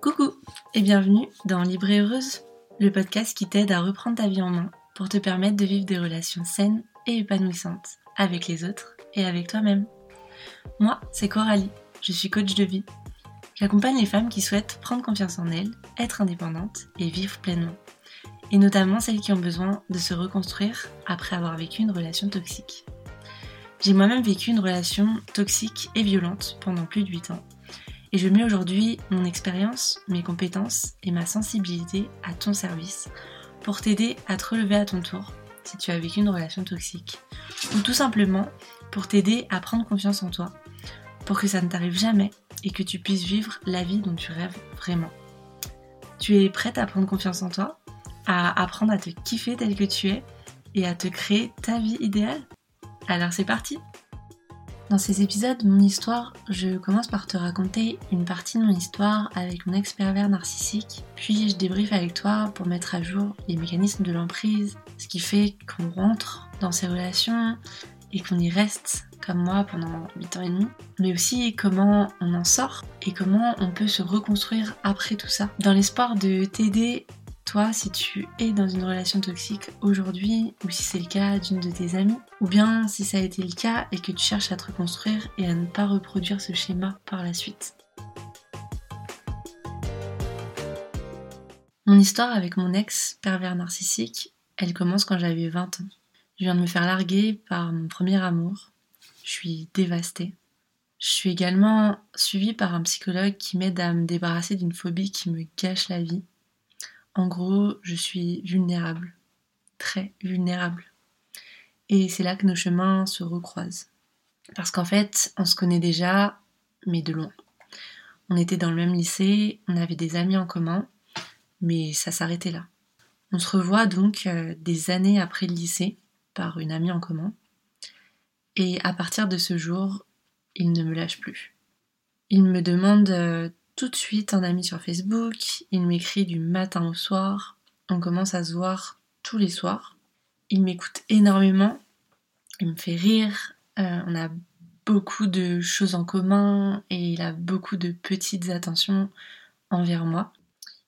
Coucou et bienvenue dans Libre Heureuse, le podcast qui t'aide à reprendre ta vie en main pour te permettre de vivre des relations saines et épanouissantes avec les autres et avec toi-même. Moi, c'est Coralie, je suis coach de vie. J'accompagne les femmes qui souhaitent prendre confiance en elles, être indépendantes et vivre pleinement. Et notamment celles qui ont besoin de se reconstruire après avoir vécu une relation toxique. J'ai moi-même vécu une relation toxique et violente pendant plus de 8 ans. Et je mets aujourd'hui mon expérience, mes compétences et ma sensibilité à ton service pour t'aider à te relever à ton tour si tu as vécu une relation toxique. Ou tout simplement pour t'aider à prendre confiance en toi, pour que ça ne t'arrive jamais et que tu puisses vivre la vie dont tu rêves vraiment. Tu es prête à prendre confiance en toi, à apprendre à te kiffer tel que tu es et à te créer ta vie idéale? Alors c'est parti dans ces épisodes, mon histoire, je commence par te raconter une partie de mon histoire avec mon ex-pervers narcissique, puis je débriefe avec toi pour mettre à jour les mécanismes de l'emprise, ce qui fait qu'on rentre dans ces relations et qu'on y reste comme moi pendant 8 ans et demi, mais aussi comment on en sort et comment on peut se reconstruire après tout ça, dans l'espoir de t'aider toi, si tu es dans une relation toxique aujourd'hui, ou si c'est le cas d'une de tes amies, ou bien si ça a été le cas et que tu cherches à te reconstruire et à ne pas reproduire ce schéma par la suite. Mon histoire avec mon ex pervers narcissique, elle commence quand j'avais 20 ans. Je viens de me faire larguer par mon premier amour. Je suis dévastée. Je suis également suivie par un psychologue qui m'aide à me débarrasser d'une phobie qui me gâche la vie. En gros, je suis vulnérable, très vulnérable. Et c'est là que nos chemins se recroisent. Parce qu'en fait, on se connaît déjà, mais de loin. On était dans le même lycée, on avait des amis en commun, mais ça s'arrêtait là. On se revoit donc euh, des années après le lycée par une amie en commun. Et à partir de ce jour, il ne me lâche plus. Il me demande euh, tout de suite un ami sur Facebook, il m'écrit du matin au soir, on commence à se voir tous les soirs. Il m'écoute énormément, il me fait rire, euh, on a beaucoup de choses en commun et il a beaucoup de petites attentions envers moi.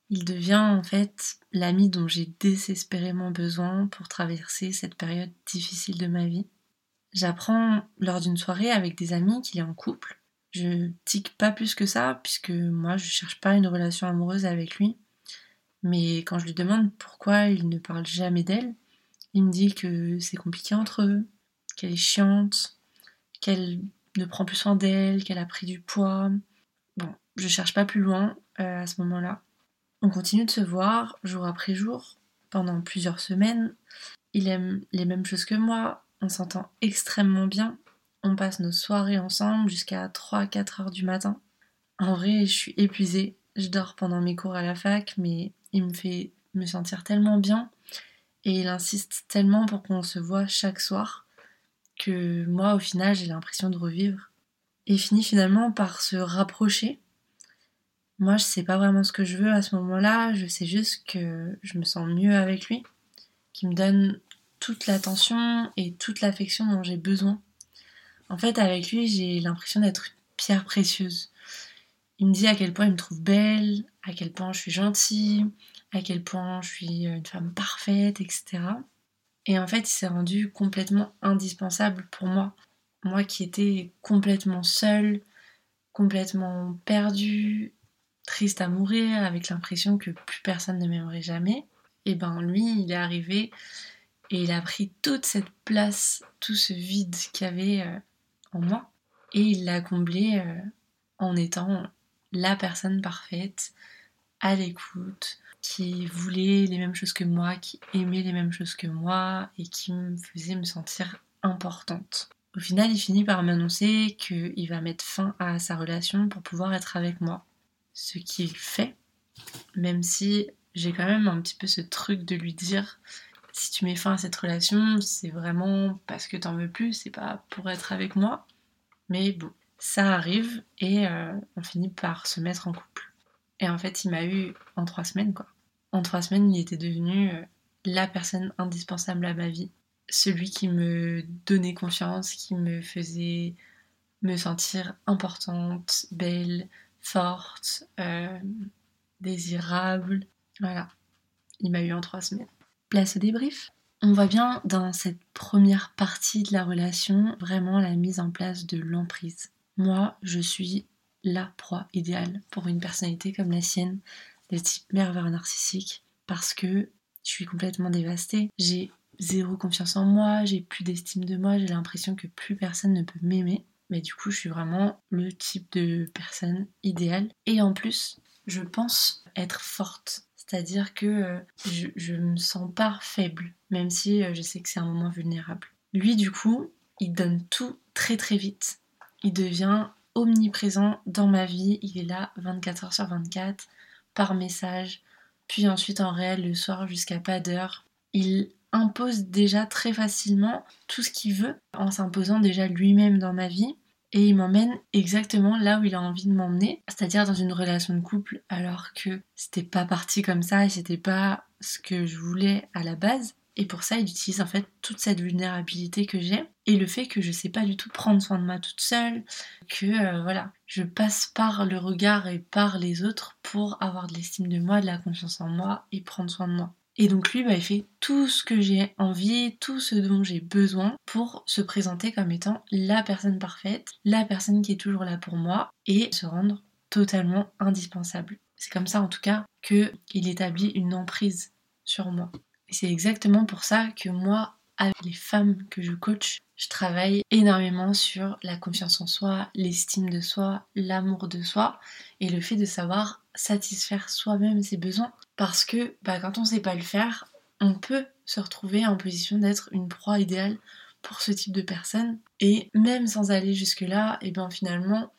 Il devient en fait l'ami dont j'ai désespérément besoin pour traverser cette période difficile de ma vie. J'apprends lors d'une soirée avec des amis qu'il est en couple je tique pas plus que ça, puisque moi je cherche pas une relation amoureuse avec lui. Mais quand je lui demande pourquoi il ne parle jamais d'elle, il me dit que c'est compliqué entre eux, qu'elle est chiante, qu'elle ne prend plus soin d'elle, qu'elle a pris du poids. Bon, je cherche pas plus loin euh, à ce moment-là. On continue de se voir jour après jour pendant plusieurs semaines. Il aime les mêmes choses que moi, on s'entend extrêmement bien, on passe nos soirées ensemble jusqu'à 3-4 heures du matin. En vrai, je suis épuisée. Je dors pendant mes cours à la fac, mais il me fait me sentir tellement bien et il insiste tellement pour qu'on se voit chaque soir que moi, au final, j'ai l'impression de revivre. Et finit finalement par se rapprocher. Moi, je sais pas vraiment ce que je veux à ce moment-là, je sais juste que je me sens mieux avec lui, qu'il me donne toute l'attention et toute l'affection dont j'ai besoin. En fait, avec lui, j'ai l'impression d'être une pierre précieuse. Il me dit à quel point il me trouve belle, à quel point je suis gentille, à quel point je suis une femme parfaite, etc. Et en fait, il s'est rendu complètement indispensable pour moi. Moi qui étais complètement seule, complètement perdue, triste à mourir, avec l'impression que plus personne ne m'aimerait jamais. Et ben lui, il est arrivé et il a pris toute cette place, tout ce vide qu'il y avait euh, moi. Et il l'a comblé euh, en étant la personne parfaite, à l'écoute, qui voulait les mêmes choses que moi, qui aimait les mêmes choses que moi et qui me faisait me sentir importante. Au final, il finit par m'annoncer qu'il va mettre fin à sa relation pour pouvoir être avec moi. Ce qu'il fait, même si j'ai quand même un petit peu ce truc de lui dire si tu mets fin à cette relation, c'est vraiment parce que t'en veux plus, c'est pas pour être avec moi. Mais bon, ça arrive et euh, on finit par se mettre en couple. Et en fait, il m'a eu en trois semaines, quoi. En trois semaines, il était devenu euh, la personne indispensable à ma vie. Celui qui me donnait confiance, qui me faisait me sentir importante, belle, forte, euh, désirable. Voilà, il m'a eu en trois semaines. Place au débrief. On voit bien dans cette première partie de la relation vraiment la mise en place de l'emprise. Moi, je suis la proie idéale pour une personnalité comme la sienne, de type merveilleux narcissique, parce que je suis complètement dévastée. J'ai zéro confiance en moi, j'ai plus d'estime de moi, j'ai l'impression que plus personne ne peut m'aimer. Mais du coup, je suis vraiment le type de personne idéale. Et en plus, je pense être forte. C'est-à-dire que euh, je, me sens pas faible, même si euh, je sais que c'est un moment vulnérable. Lui, du coup, il donne tout très très vite. Il devient omniprésent dans ma vie. Il est là 24 heures sur 24, par message, puis ensuite en réel le soir jusqu'à pas d'heure. Il impose déjà très facilement tout ce qu'il veut en s'imposant déjà lui-même dans ma vie et il m'emmène exactement là où il a envie de m'emmener, c'est-à-dire dans une relation de couple alors que c'était pas parti comme ça et c'était pas ce que je voulais à la base. Et pour ça, il utilise en fait toute cette vulnérabilité que j'ai et le fait que je sais pas du tout prendre soin de moi toute seule, que euh, voilà, je passe par le regard et par les autres pour avoir de l'estime de moi, de la confiance en moi et prendre soin de moi. Et donc lui, bah, il fait tout ce que j'ai envie, tout ce dont j'ai besoin pour se présenter comme étant la personne parfaite, la personne qui est toujours là pour moi et se rendre totalement indispensable. C'est comme ça en tout cas qu'il établit une emprise sur moi. Et c'est exactement pour ça que moi, avec les femmes que je coach, je travaille énormément sur la confiance en soi, l'estime de soi, l'amour de soi et le fait de savoir satisfaire soi-même ses besoins. Parce que bah, quand on ne sait pas le faire, on peut se retrouver en position d'être une proie idéale pour ce type de personne. Et même sans aller jusque-là, et eh ben finalement,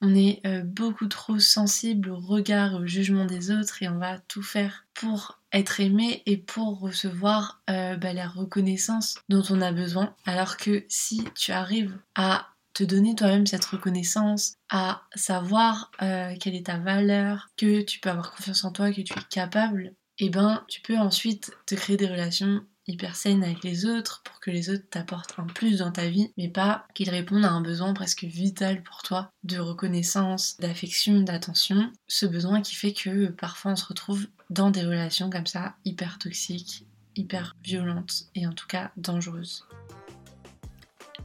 on est euh, beaucoup trop sensible au regard et au jugement des autres et on va tout faire pour être aimé et pour recevoir euh, bah, la reconnaissance dont on a besoin. Alors que si tu arrives à te donner toi-même cette reconnaissance, à savoir euh, quelle est ta valeur, que tu peux avoir confiance en toi, que tu es capable, et eh ben tu peux ensuite te créer des relations hyper saines avec les autres pour que les autres t'apportent un plus dans ta vie, mais pas qu'ils répondent à un besoin presque vital pour toi de reconnaissance, d'affection, d'attention. Ce besoin qui fait que parfois on se retrouve dans des relations comme ça hyper toxiques, hyper violentes et en tout cas dangereuses.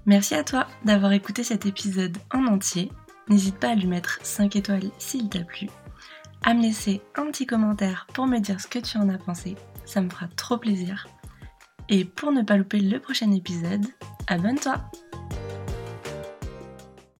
Merci à toi d'avoir écouté cet épisode en entier. N'hésite pas à lui mettre 5 étoiles s'il t'a plu, à me laisser un petit commentaire pour me dire ce que tu en as pensé, ça me fera trop plaisir. Et pour ne pas louper le prochain épisode, abonne-toi